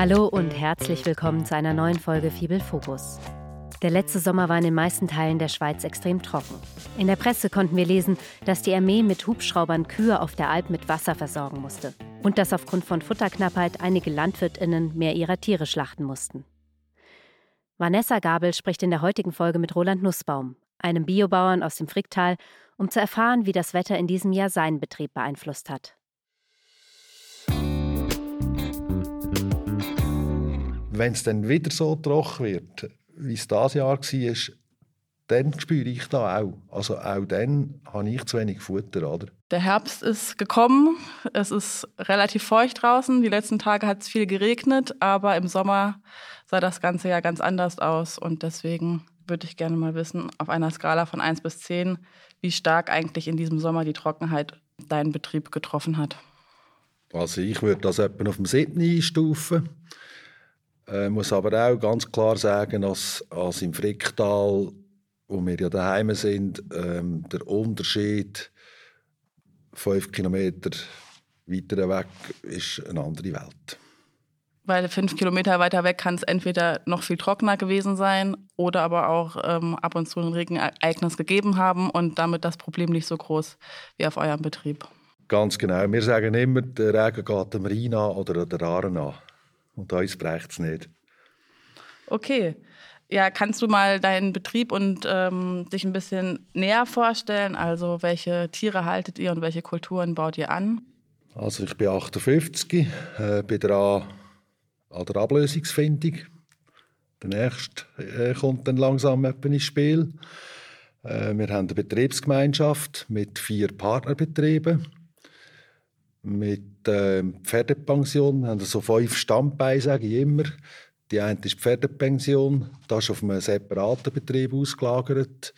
Hallo und herzlich willkommen zu einer neuen Folge Fibel Fokus. Der letzte Sommer war in den meisten Teilen der Schweiz extrem trocken. In der Presse konnten wir lesen, dass die Armee mit Hubschraubern Kühe auf der Alp mit Wasser versorgen musste und dass aufgrund von Futterknappheit einige Landwirtinnen mehr ihrer Tiere schlachten mussten. Vanessa Gabel spricht in der heutigen Folge mit Roland Nussbaum, einem Biobauern aus dem Fricktal, um zu erfahren, wie das Wetter in diesem Jahr seinen Betrieb beeinflusst hat. Wenn es dann wieder so trocken wird, wie es dieses Jahr war, dann spüre ich das auch. Also auch dann habe ich zu wenig Futter. Oder? Der Herbst ist gekommen, es ist relativ feucht draußen. Die letzten Tage hat es viel geregnet, aber im Sommer sah das Ganze ja ganz anders aus. Und deswegen würde ich gerne mal wissen, auf einer Skala von 1 bis 10, wie stark eigentlich in diesem Sommer die Trockenheit deinen Betrieb getroffen hat. Also ich würde das etwa auf dem 7 einstufen. Äh, muss aber auch ganz klar sagen, dass, dass im Fricktal, wo wir ja daheim sind, ähm, der Unterschied fünf Kilometer weiter weg ist eine andere Welt. Weil fünf Kilometer weiter weg kann es entweder noch viel trockener gewesen sein oder aber auch ähm, ab und zu ein Regenereignis gegeben haben und damit das Problem nicht so groß wie auf eurem Betrieb. Ganz genau. Wir sagen immer, der Regen geht dem Rhein an oder der Aare an. Und uns bräuchte es nicht. Okay. Ja, kannst du mal deinen Betrieb und ähm, dich ein bisschen näher vorstellen? Also welche Tiere haltet ihr und welche Kulturen baut ihr an? Also ich bin 58, äh, bin dran an der Ablösungsfindung. Der nächste äh, kommt dann langsam ins Spiel. Äh, wir haben eine Betriebsgemeinschaft mit vier Partnerbetrieben mit äh, Pferdepension. Wir haben so fünf Standbeine, sage ich immer. Die eine ist die Pferdepension, das ist auf einem separaten Betrieb ausgelagert.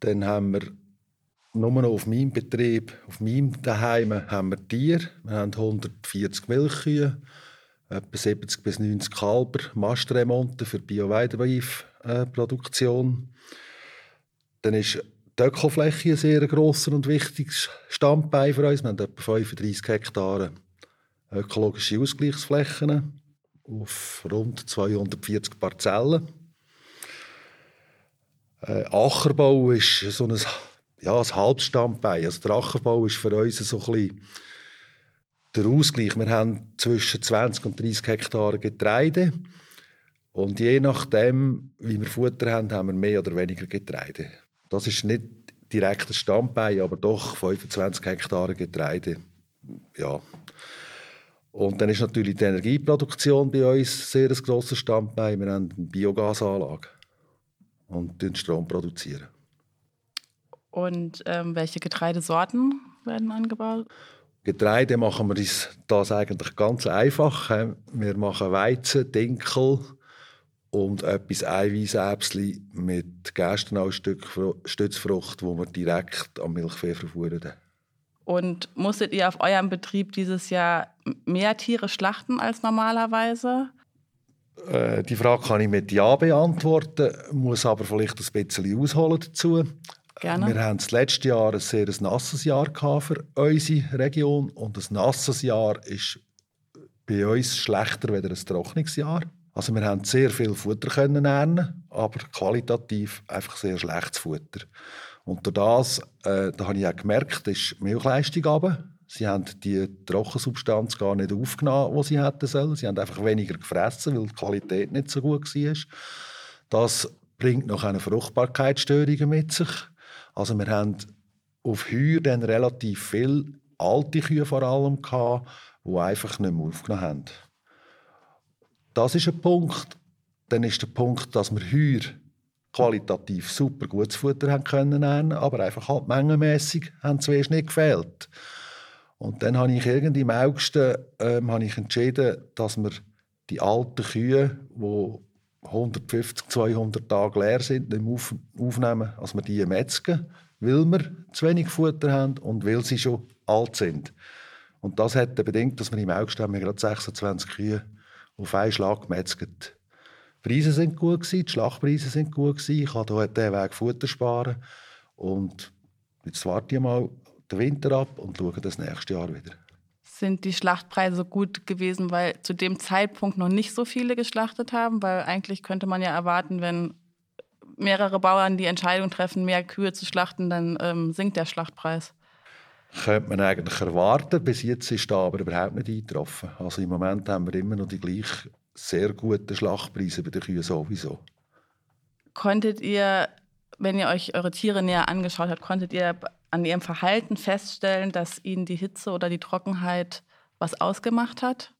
Dann haben wir nur noch auf meinem Betrieb, auf meinem Daheim, haben wir Tiere. Wir haben 140 Milchkühe, etwa 70 bis 90 Kalber, Mastremonte für Bio-Weidebeif-Produktion. Dann ist die Ökofläche ein sehr grosser und wichtiges Standbein für uns. Wir haben etwa 35 Hektare ökologische Ausgleichsflächen auf rund 240 Parzellen. Äh, Ackerbau ist so ein, ja, ein Halbstandbein. Also der Ackerbau ist für uns so ein bisschen der Ausgleich. Wir haben zwischen 20 und 30 Hektare Getreide. Und je nachdem, wie wir Futter haben, haben wir mehr oder weniger Getreide. Das ist nicht direkt ein Standbein, aber doch 25 Hektare Getreide. Ja. Und dann ist natürlich die Energieproduktion bei uns sehr ein grosses Standbein. Wir haben eine Biogasanlage und Strom produzieren. Und ähm, welche Getreidesorten werden angebaut? Getreide machen wir das eigentlich ganz einfach. Wir machen Weizen, Dinkel, und etwas Eiweißäpsli mit Gerstenau-Stützfrucht, wo wir direkt am Milchvieh verfuhren. Und musstet ihr auf eurem Betrieb dieses Jahr mehr Tiere schlachten als normalerweise? Äh, die Frage kann ich mit Ja beantworten, muss aber vielleicht ein bisschen ausholen dazu. Gerne. Wir haben das letzte Jahr ein sehr nasses Jahr für unsere Region und ein nasses Jahr ist bei uns schlechter als ein trockenes Jahr. Also wir haben sehr viel Futter können ernten, aber qualitativ einfach sehr schlechtes Futter. Und durch das, äh, da habe ich auch gemerkt, ist die Milchleistung runter. Sie haben die Trockensubstanz gar nicht aufgenommen, die sie hätten sollen. Sie haben einfach weniger gefressen, weil die Qualität nicht so gut war. Das bringt noch eine Fruchtbarkeitsstörung mit sich. Also wir haben auf Heuer dann relativ viele alte Kühe vor allem gehabt, die einfach nicht mehr aufgenommen haben. Das ist ein Punkt. Dann ist der Punkt, dass wir heuer qualitativ super gutes Futter haben können aber einfach halt mengenmässig haben zuerst nicht gefehlt. Und dann habe ich irgendwie im August ähm, habe ich entschieden, dass wir die alten Kühe, die 150, 200 Tage leer sind, nicht auf, aufnehmen, als wir die metzgen, weil wir zu wenig Futter haben und weil sie schon alt sind. Und das hat bedingt, dass wir im August haben wir gerade 26 Kühe auf einen Schlag gemetzelt. Die Preise sind gut die Schlachtpreise sind gut gewesen. Ich konnte diesen Weg Futter sparen. Und jetzt warte ich mal den Winter ab und schaue das nächste Jahr wieder. Sind die Schlachtpreise gut gewesen, weil zu dem Zeitpunkt noch nicht so viele geschlachtet haben? Weil eigentlich könnte man ja erwarten, wenn mehrere Bauern die Entscheidung treffen, mehr Kühe zu schlachten, dann ähm, sinkt der Schlachtpreis. Könnte man eigentlich erwarten. Bis jetzt ist da aber überhaupt nicht eingetroffen. Also im Moment haben wir immer noch die gleich sehr guten Schlachtpreise bei den Kühen sowieso. Konntet ihr, wenn ihr euch eure Tiere näher angeschaut habt, konntet ihr an ihrem Verhalten feststellen, dass ihnen die Hitze oder die Trockenheit was ausgemacht hat?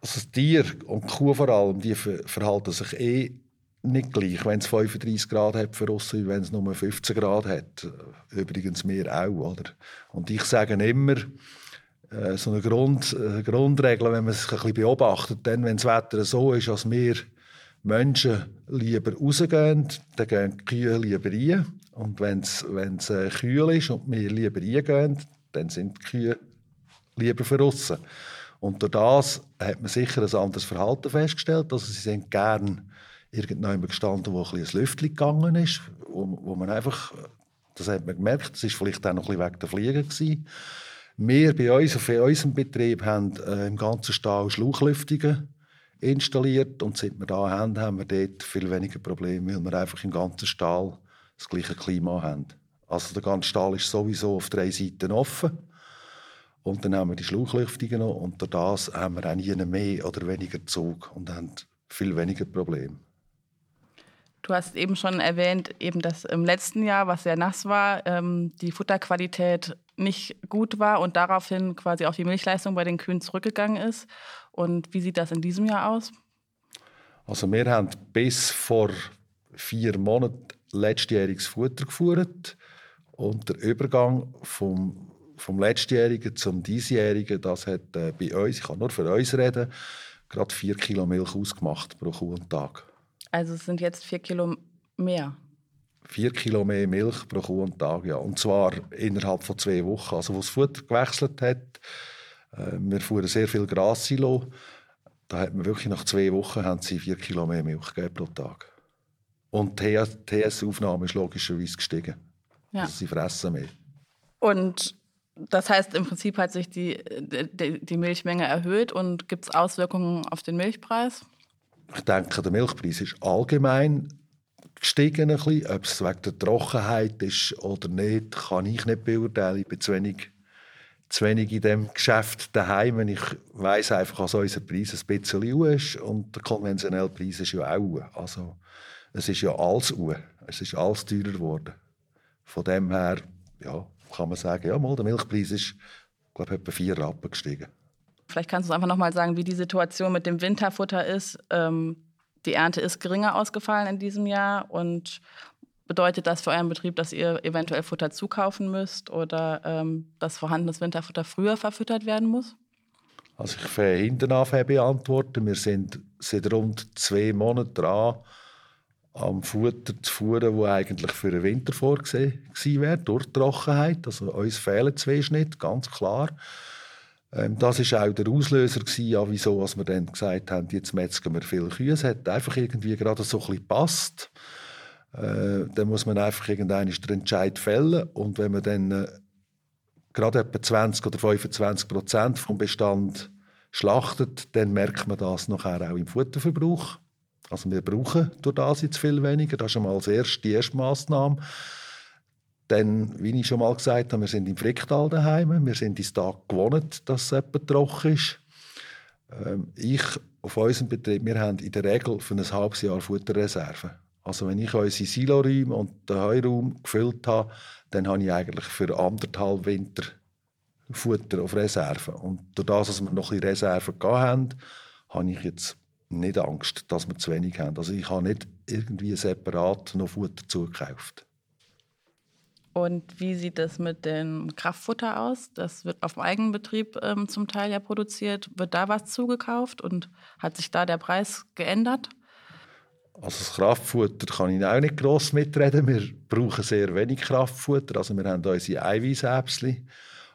Also das Tier und die Kuh vor allem, die verhalten sich eh nicht gleich, wenn es 35 Grad hat für uns, wenn es nur 15 Grad hat. Übrigens mir auch. Oder? Und ich sage immer, äh, so eine Grund, äh, Grundregel, wenn man sich ein bisschen beobachtet, dann, wenn das Wetter so ist, als wir Menschen lieber rausgehen, dann gehen die Kühe lieber rein. Und wenn es äh, kühl ist und wir lieber reingehen, dann sind die Kühe lieber verrissen. Und durch das hat man sicher ein anderes Verhalten festgestellt. Also sie sind gern irgendjemand gestanden, wo ein ins Lüftchen gegangen ist, wo, wo, man einfach, das hat man gemerkt, das war vielleicht auch noch ein bisschen wegen der Fliegen gewesen. Wir bei uns, auf unserem Betrieb, haben äh, im ganzen Stall Schlauchlüftungen installiert und seit wir da haben, haben wir dort viel weniger Probleme, weil wir einfach im ganzen Stall das gleiche Klima haben. Also der ganze Stall ist sowieso auf drei Seiten offen. Und dann haben wir die Schlauchlüftungen noch und durch das haben wir auch nie mehr oder weniger Zug und haben viel weniger Probleme. Du hast eben schon erwähnt, eben dass im letzten Jahr, was sehr nass war, ähm, die Futterqualität nicht gut war und daraufhin quasi auch die Milchleistung bei den Kühen zurückgegangen ist. Und wie sieht das in diesem Jahr aus? Also wir haben bis vor vier Monaten letztjähriges Futter geführt und der Übergang vom, vom letztjährigen zum diesjährigen, das hat äh, bei uns, ich kann nur für uns reden, gerade vier Kilo Milch ausgemacht pro Kuh und Tag. Also es sind jetzt vier Kilo mehr. Vier Kilo mehr Milch pro Kuh und Tag, ja. Und zwar innerhalb von zwei Wochen. Also, wo das Futter gewechselt hat, äh, wir fuhren sehr viel Grassilo. Da hat man wirklich nach zwei Wochen haben sie vier Kilo mehr Milch gegeben pro Tag. Und die TS-Aufnahme ist logischerweise gestiegen. Ja. Also sie fressen mehr. Und das heißt, im Prinzip hat sich die, die, die Milchmenge erhöht und gibt es Auswirkungen auf den Milchpreis? Ich denke, der Milchpreis ist allgemein gestiegen. Ein bisschen. Ob es wegen der Trockenheit ist oder nicht, kann ich nicht beurteilen. Ich bin zu wenig, zu wenig in diesem Geschäft daheim. Ich weiß einfach, dass unser Preis ein bisschen U ist und der konventionelle Preis ist ja auch U. Also, es ist ja alles U. Es ist alles teurer geworden. Von dem her ja, kann man sagen, ja, mal, der Milchpreis ist glaube ich, etwa vier Rappen gestiegen. Vielleicht kannst du einfach noch mal sagen, wie die Situation mit dem Winterfutter ist. Ähm, die Ernte ist geringer ausgefallen in diesem Jahr und bedeutet das für euren Betrieb, dass ihr eventuell Futter zukaufen müsst oder ähm, dass vorhandenes Winterfutter früher verfüttert werden muss? Also ich werde hinten beantworten. Wir sind seit rund zwei Monaten dran, am Futter zu fuhren, das eigentlich für den Winter vorgesehen wäre, durch die Trockenheit. Also uns fehlen zwei Schnitte, ganz klar. Ähm, das war auch der Auslöser, gewesen, ja, wieso wir dann gesagt haben, jetzt metzgen wir viele Kühe. Es hat einfach irgendwie gerade so ein bisschen. Äh, dann muss man einfach irgendeinen den Entscheid fällen. Und wenn man dann äh, gerade etwa 20 oder 25 Prozent vom Bestand schlachtet, dann merkt man das nachher auch im Futterverbrauch. Also wir brauchen durch das jetzt viel weniger. Das ist einmal erste, die erste Massnahme. Dann, wie ich schon mal gesagt habe, wir sind im Fricktal daheim. Wir sind ins Tag gewohnt, dass es trocken ist. Ähm, ich auf unserem Betrieb, wir haben in der Regel für ein halbes Jahr Futterreserven. Also wenn ich unsere Siloräume und den Heuraum gefüllt habe, dann habe ich eigentlich für anderthalb Winter Futter auf Reserve. Und durch das, dass wir noch ein bisschen Reserven haben, habe ich jetzt nicht Angst, dass wir zu wenig haben. Also ich habe nicht irgendwie separat noch Futter zugekauft. Und wie sieht es mit dem Kraftfutter aus? Das wird auf dem eigenen Betrieb ähm, zum Teil ja produziert. Wird da was zugekauft und hat sich da der Preis geändert? Also das Kraftfutter kann ich auch nicht gross mitreden. Wir brauchen sehr wenig Kraftfutter. Also wir haben unsere Eiweißäpsel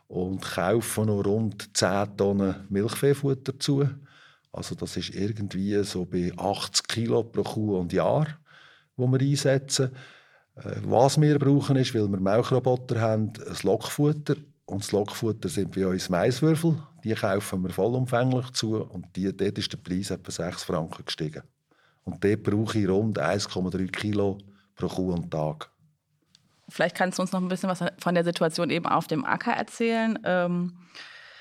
und kaufen noch rund 10 Tonnen Milchviehfutter zu. Also das ist irgendwie so bei 80 Kilo pro Kuh und Jahr, wo wir einsetzen. Äh, was wir brauchen ist, weil wir Milchroboter haben, ein Lockfutter und das Lockfutter sind bei uns Maiswürfel. Die kaufen wir vollumfänglich zu und die, dort ist der Preis etwa 6 Franken gestiegen. Und dort brauche ich rund 1,3 Kilo pro Kuh und Tag. Vielleicht kannst du uns noch ein bisschen was von der Situation eben auf dem Acker erzählen. Ähm,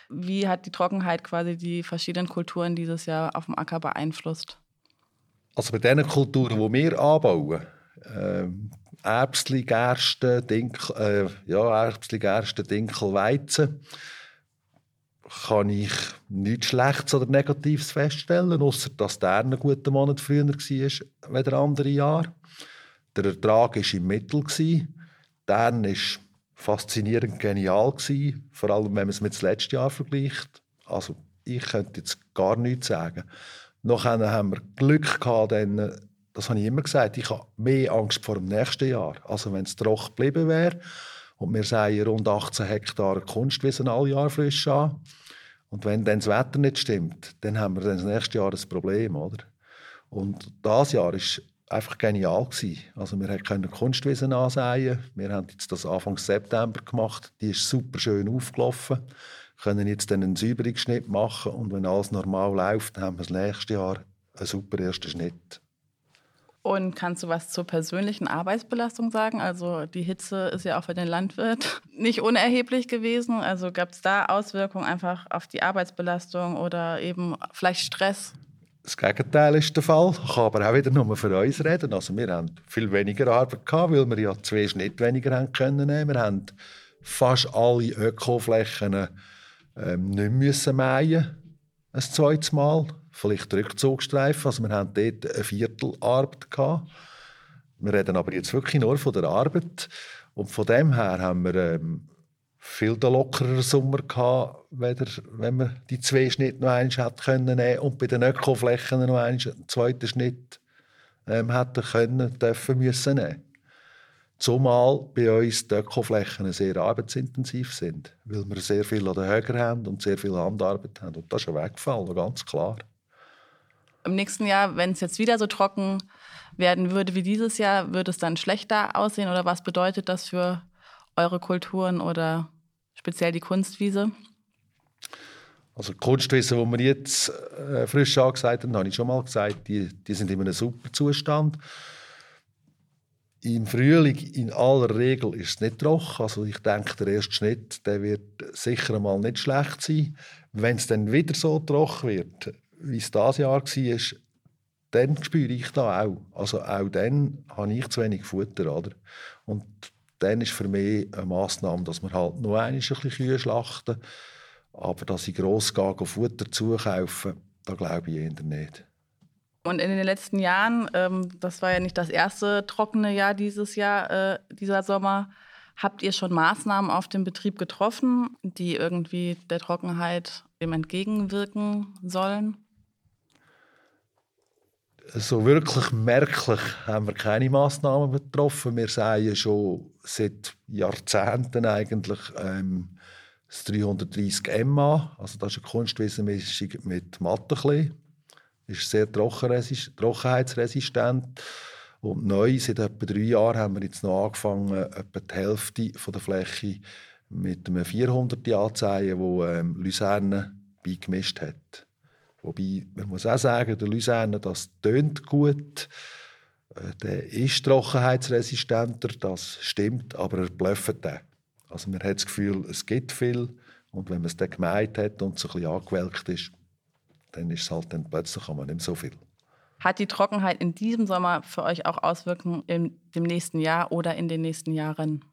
wie hat die Trockenheit quasi die verschiedenen Kulturen dieses Jahr auf dem Acker beeinflusst? Also bei den Kulturen, die wir anbauen, ähm, Erbsli, Gerste, Dinkel, äh, ja, Erbsli, Gerste, Dinkel, Weizen, kann ich nichts Schlechtes oder Negatives feststellen, außer dass der einen guten Monat früher war als andere Jahre. Der Ertrag war im Mittel. Der war faszinierend genial, vor allem wenn man es mit dem letzten Jahr vergleicht. Also ich könnte jetzt gar nichts sagen. Noch haben wir Glück gehabt, das habe ich immer gesagt, ich habe mehr Angst vor dem nächsten Jahr. Also wenn es trocken geblieben wäre und wir sagen rund 18 Hektar Kunstwiesen alle Jahr frisch an und wenn dann das Wetter nicht stimmt, dann haben wir dann das nächste Jahr ein Problem, oder? Und das Jahr ist einfach genial gewesen. Also wir können Kunstwiesen ansehen. Wir haben jetzt das Anfang September gemacht. Die ist super schön aufgelaufen. Wir können jetzt einen Säuberungsschnitt machen und wenn alles normal läuft, haben wir das nächste Jahr einen super ersten Schnitt. Und kannst du was zur persönlichen Arbeitsbelastung sagen? Also die Hitze ist ja auch für den Landwirt nicht unerheblich gewesen. Also gab es da Auswirkungen einfach auf die Arbeitsbelastung oder eben vielleicht Stress? Das Gegenteil ist der Fall. Ich kann aber auch wieder nur für uns reden. Also wir haben viel weniger Arbeit gehabt, weil wir ja zwei Schnitte weniger haben können. Wir haben fast alle Ökoflächen ähm, nicht müssen mähen, ein zweites Mal vielleicht Rückzugsstreifen. Also wir haben dort ein Viertel Arbeit gehabt. Wir reden aber jetzt wirklich nur von der Arbeit. Und von dem her haben wir ähm, viel lockerer Sommer gehabt, wenn wir die zwei Schnitte noch einmal hätten können und bei den Ökoflächen noch einen zweiten Schnitt ähm, hätten können, dürfen müssen nehmen. Zumal bei uns die Ökoflächen sehr arbeitsintensiv sind, weil wir sehr viel an den Höger haben und sehr viel Handarbeit haben. Und das ist schon weggefallen, ganz klar im nächsten Jahr, wenn es jetzt wieder so trocken werden würde wie dieses Jahr, würde es dann schlechter aussehen? Oder was bedeutet das für eure Kulturen oder speziell die Kunstwiese? Also Kunstwiese, die wir jetzt äh, frisch angesagt haben, habe ich schon mal gesagt, die, die sind in einem super Zustand. Im Frühling in aller Regel ist es nicht trocken. Also ich denke, der erste Schnitt der wird sicher mal nicht schlecht sein. Wenn es dann wieder so trocken wird, wie es dieses Jahr war, dann spüre ich da auch. Also auch dann habe ich zu wenig Futter. Oder? Und dann ist für mich eine Massnahme, dass wir halt nur ein bisschen Kühe schlachten. Aber dass ich gross gehe, Futter zukaufen, da glaube ich eher nicht. Und in den letzten Jahren, ähm, das war ja nicht das erste trockene Jahr dieses Jahr, äh, dieser Sommer, habt ihr schon Maßnahmen auf dem Betrieb getroffen, die irgendwie der Trockenheit dem entgegenwirken sollen? So wirklich merklich haben wir keine Massnahmen betroffen. Wir sehen schon seit Jahrzehnten eigentlich ähm, das 330 MA, also das ist eine Kunstwiesenmischung mit Mattenklee. Ist sehr trockenheitsresistent. Und neu, seit etwa drei Jahren, haben wir jetzt noch angefangen, etwa die Hälfte von der Fläche mit einem 400 anzeigen, wo ähm, Luzerne beigemischt hat. Wobei, man muss auch sagen, der Luzerne, das tönt gut. Äh, der ist trockenheitsresistenter, das stimmt, aber er blöfft den. Also man hat das Gefühl, es gibt viel und wenn man es dann gemeint hat und es ein bisschen angewelkt ist, dann ist es halt dann plötzlich kann man nicht so viel. Hat die Trockenheit in diesem Sommer für euch auch Auswirkungen im dem nächsten Jahr oder in den nächsten Jahren?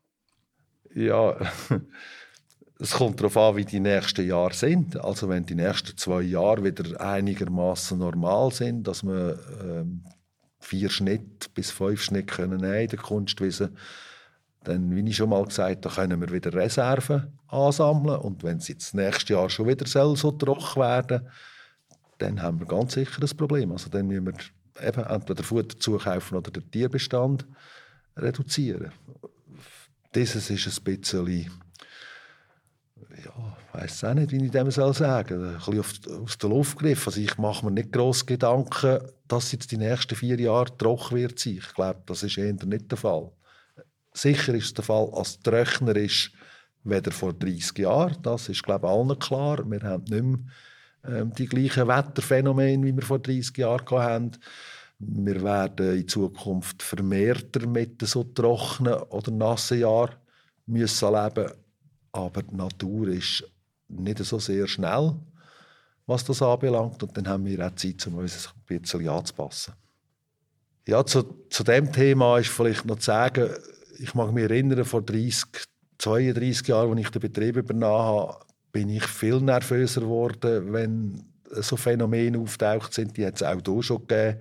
Ja, es kommt darauf an, wie die nächsten Jahre sind. Also wenn die nächsten zwei Jahre wieder einigermaßen normal sind, dass wir ähm, vier Schnitt bis fünf Schnitt können in der Kunstwiese, dann, wie ich schon mal gesagt habe, können wir wieder Reserven ansammeln. Und wenn es jetzt nächstes Jahr schon wieder so trocken werden, dann haben wir ganz sicher ein Problem. Also dann müssen wir eben entweder Futter zukaufen oder den Tierbestand reduzieren. Dieses ist ein bisschen ja, ich weiß auch nicht, wie ich dem soll sagen soll. Ein bisschen aus der Luft gegriffen. Also ich mache mir nicht grosse Gedanken, dass jetzt die nächsten vier Jahre trocken wird sein. Ich glaube, das ist eher nicht der Fall. Sicher ist es der Fall, als es trockener ist, weder vor 30 Jahren. Das ist, glaube ich, allen klar. Wir haben nicht mehr ähm, die gleichen Wetterphänomene, wie wir vor 30 Jahren hatten. Wir werden in Zukunft vermehrter mit so trockenen oder nassen Jahren müssen leben. Aber die Natur ist nicht so sehr schnell, was das anbelangt. Und dann haben wir auch Zeit, um uns ein bisschen anzupassen. Ja, zu, zu dem Thema ist vielleicht noch zu sagen, ich mag mich erinnern, vor 30, 32 Jahren, als ich den Betrieb übernahm habe, bin ich viel nervöser geworden, wenn so Phänomene auftaucht sind. Die hat es auch hier schon gegeben.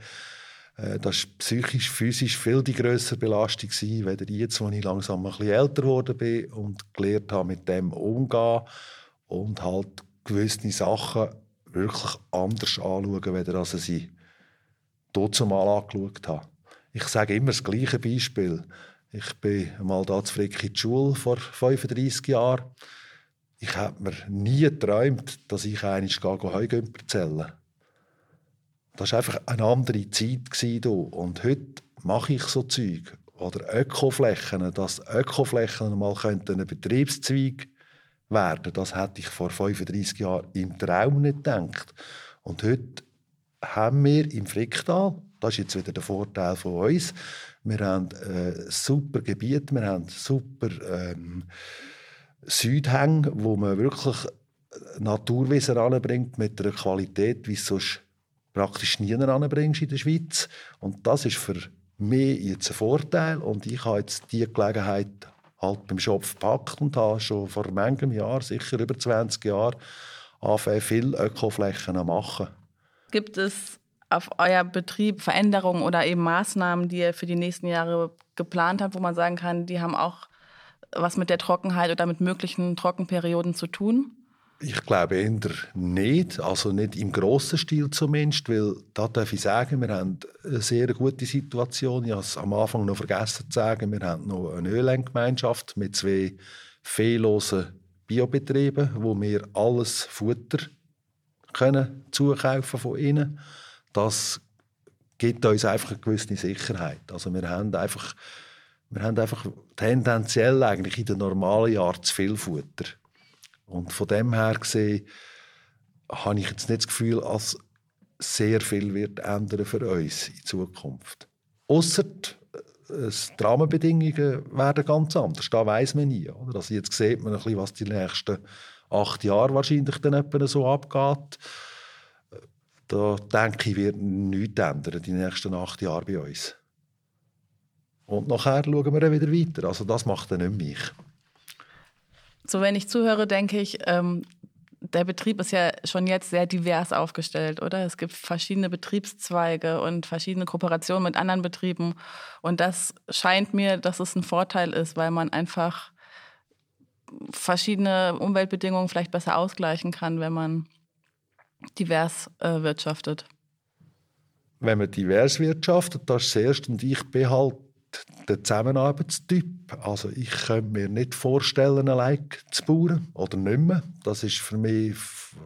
Äh, das war psychisch, physisch viel die grössere Belastung, gewesen, als jetzt, als ich langsam ein bisschen älter geworden bin und gelernt habe, mit dem umzugehen und halt gewisse Sachen wirklich anders anschauen, als ich sie dort mal angeschaut habe. Ich sage immer das gleiche Beispiel. Ich bin mal da zu Frick in die Schule vor 35 Jahren. Ich habe mir nie geträumt, dass ich einmal Heugümper zählen Das war einfach eine andere Zeit. Hier. Und heute mache ich so Zeug. Oder Ökoflächen, dass Ökoflächen mal ein Betriebszweig werden könnten. Das hätte ich vor 35 Jahren im Traum nicht gedacht. Und heute haben wir im Fricktal, das ist jetzt wieder der Vorteil von uns, wir haben äh, super Gebiet, wir haben super ähm, Südhänge, wo man wirklich Naturwesen anbringt mit einer Qualität, wie sonst praktisch nie anbringst in der Schweiz. Und das ist für mich jetzt ein Vorteil und ich habe jetzt die Gelegenheit halt beim Schopf gepackt und habe schon vor manchem Jahr, sicher über 20 Jahren, angefangen, viele Ökoflächen zu machen. Gibt es auf euer Betrieb Veränderungen oder eben Maßnahmen, die ihr für die nächsten Jahre geplant habt, wo man sagen kann, die haben auch was mit der Trockenheit oder mit möglichen Trockenperioden zu tun? Ich glaube eher nicht, also nicht im grossen Stil zumindest, weil da darf ich sagen, wir haben eine sehr gute Situation. Ich habe es am Anfang noch vergessen zu sagen, wir haben noch eine Ölendgemeinschaft mit zwei fehllosen Biobetrieben, wo wir alles Futter können zukaufen von ihnen. Das gibt uns einfach eine gewisse Sicherheit. Also wir haben einfach wir haben einfach tendenziell eigentlich in den normalen Jahren zu viel Futter. Und von dem her gesehen habe ich jetzt nicht das Gefühl, dass sehr viel wird ändern für uns in Zukunft. Ausser äh, die Rahmenbedingungen werden ganz anders. Da weiß man nie. Oder? Also jetzt sieht man ein bisschen, was die nächsten acht Jahre wahrscheinlich dann so abgeht. Da denke ich, wird nichts ändern die nächsten acht Jahre bei uns. Und nachher schauen wir wieder weiter. Also das macht dann nicht mich. So, wenn ich zuhöre, denke ich, ähm, der Betrieb ist ja schon jetzt sehr divers aufgestellt, oder? Es gibt verschiedene Betriebszweige und verschiedene Kooperationen mit anderen Betrieben. Und das scheint mir, dass es ein Vorteil ist, weil man einfach verschiedene Umweltbedingungen vielleicht besser ausgleichen kann, wenn man divers äh, wirtschaftet. Wenn man divers wirtschaftet, das ist das Erste. Und ich bin halt der Zusammenarbeitstyp. Also ich könnte mir nicht vorstellen, allein zu bauen oder nicht mehr. Das ist für mich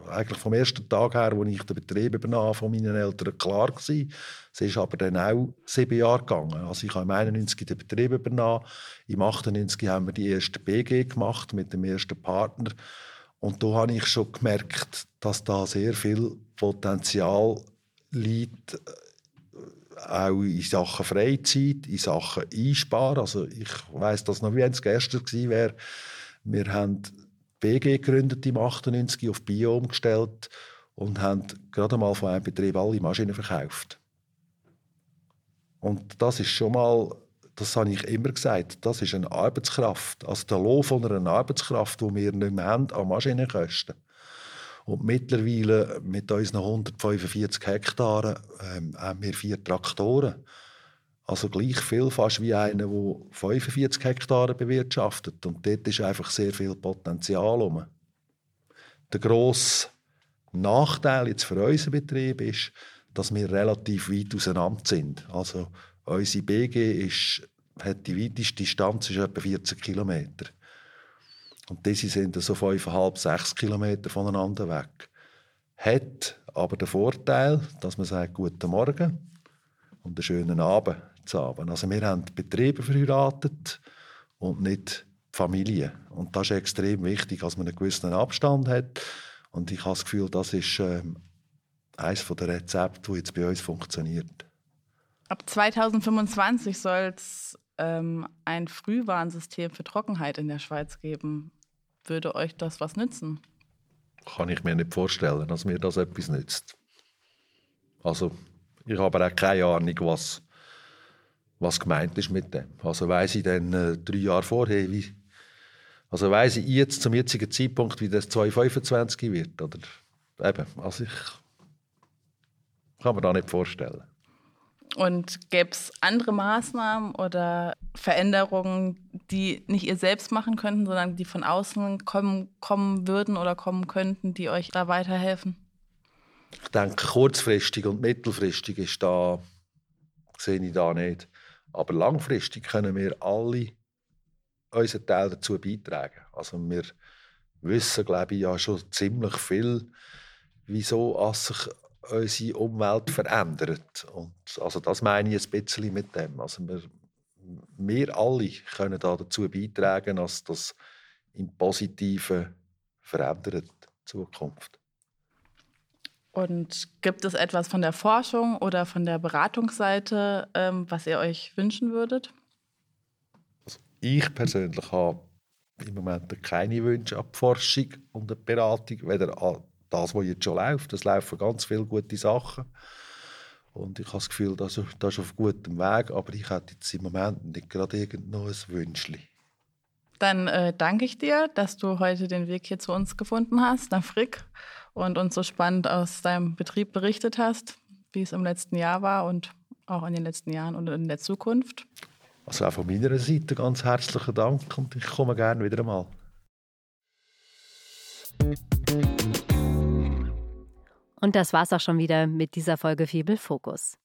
eigentlich vom ersten Tag her, als ich den Betrieb übernahm, von meinen Eltern klar gewesen. Es ist aber dann auch sieben Jahre gegangen. Also ich habe im 91 den Betrieb übernommen. Im 98 haben wir die erste BG gemacht mit dem ersten Partner. Und da habe ich schon gemerkt, dass da sehr viel Potenzial liegt auch in Sachen Freizeit, in Sachen Einsparen. Also ich weiß das noch, wie es gestern gewesen wäre. Wir haben BG gegründet im 98 auf Bio umgestellt und haben gerade mal von einem Betrieb alle Maschinen verkauft. Und das ist schon mal, das habe ich immer gesagt, das ist eine Arbeitskraft. Also der Lohn von einer Arbeitskraft, die wir nicht mehr haben an Maschinenkosten. Und mittlerweile mit unseren 145 Hektaren ähm, haben wir vier Traktoren. Also gleich viel fast wie einer, der 45 Hektare bewirtschaftet. Und dort ist einfach sehr viel Potenzial um. Der grosse Nachteil jetzt für unseren Betrieb ist, dass wir relativ weit auseinander sind. Also unsere BG ist, hat die weiteste Distanz ist etwa 40 Kilometer. Und diese sind so 5,5, 6 Kilometer voneinander weg. Hat aber den Vorteil, dass man sagt, guten Morgen und einen schönen Abend zu haben. Also wir haben Betriebe verheiratet und nicht Familie. Und das ist extrem wichtig, dass man einen gewissen Abstand hat. Und ich habe das Gefühl, das ist ähm, eines der Rezepte, die jetzt bei uns funktioniert. Ab 2025 soll es ähm, ein Frühwarnsystem für Trockenheit in der Schweiz geben. Würde euch das was nützen? Kann ich mir nicht vorstellen, dass mir das etwas nützt. Also, ich habe auch keine Ahnung, was, was gemeint ist mit dem. Also weiß ich dann äh, drei Jahre vorher, wie, also weiß ich jetzt zum jetzigen Zeitpunkt, wie das 2025 wird, oder eben, also ich kann mir da nicht vorstellen. Und gäbe es andere Maßnahmen oder Veränderungen, die nicht ihr selbst machen könnten, sondern die von außen kommen, kommen würden oder kommen könnten, die euch da weiterhelfen? Ich denke, kurzfristig und mittelfristig ist da, sehe ich da nicht. Aber langfristig können wir alle unseren Teil dazu beitragen. Also wir wissen, glaube ich, ja schon ziemlich viel, wieso sich unsere Umwelt verändert. Und also das meine ich ein bisschen mit dem. Also wir, wir alle können da dazu beitragen, dass das im Positiven verändert Zukunft. Und gibt es etwas von der Forschung oder von der Beratungsseite, ähm, was ihr euch wünschen würdet? Also ich persönlich habe im Moment keine Wünsche an die Forschung und die Beratung, weder an das, was jetzt schon läuft. Es laufen ganz viele gute Sachen. Und ich habe das Gefühl, das, das ist auf gutem Weg, aber ich hätte jetzt im Moment nicht gerade irgend noch ein Wünschchen. Dann äh, danke ich dir, dass du heute den Weg hier zu uns gefunden hast, nach Frick, und uns so spannend aus deinem Betrieb berichtet hast, wie es im letzten Jahr war und auch in den letzten Jahren und in der Zukunft. Also auch von meiner Seite ganz herzlichen Dank und ich komme gerne wieder einmal. Und das war's auch schon wieder mit dieser Folge Fibel Fokus.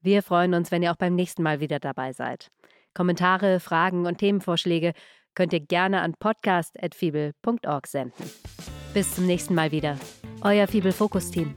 Wir freuen uns, wenn ihr auch beim nächsten Mal wieder dabei seid. Kommentare, Fragen und Themenvorschläge könnt ihr gerne an podcast.fibel.org senden. Bis zum nächsten Mal wieder. Euer Fibel Fokus Team.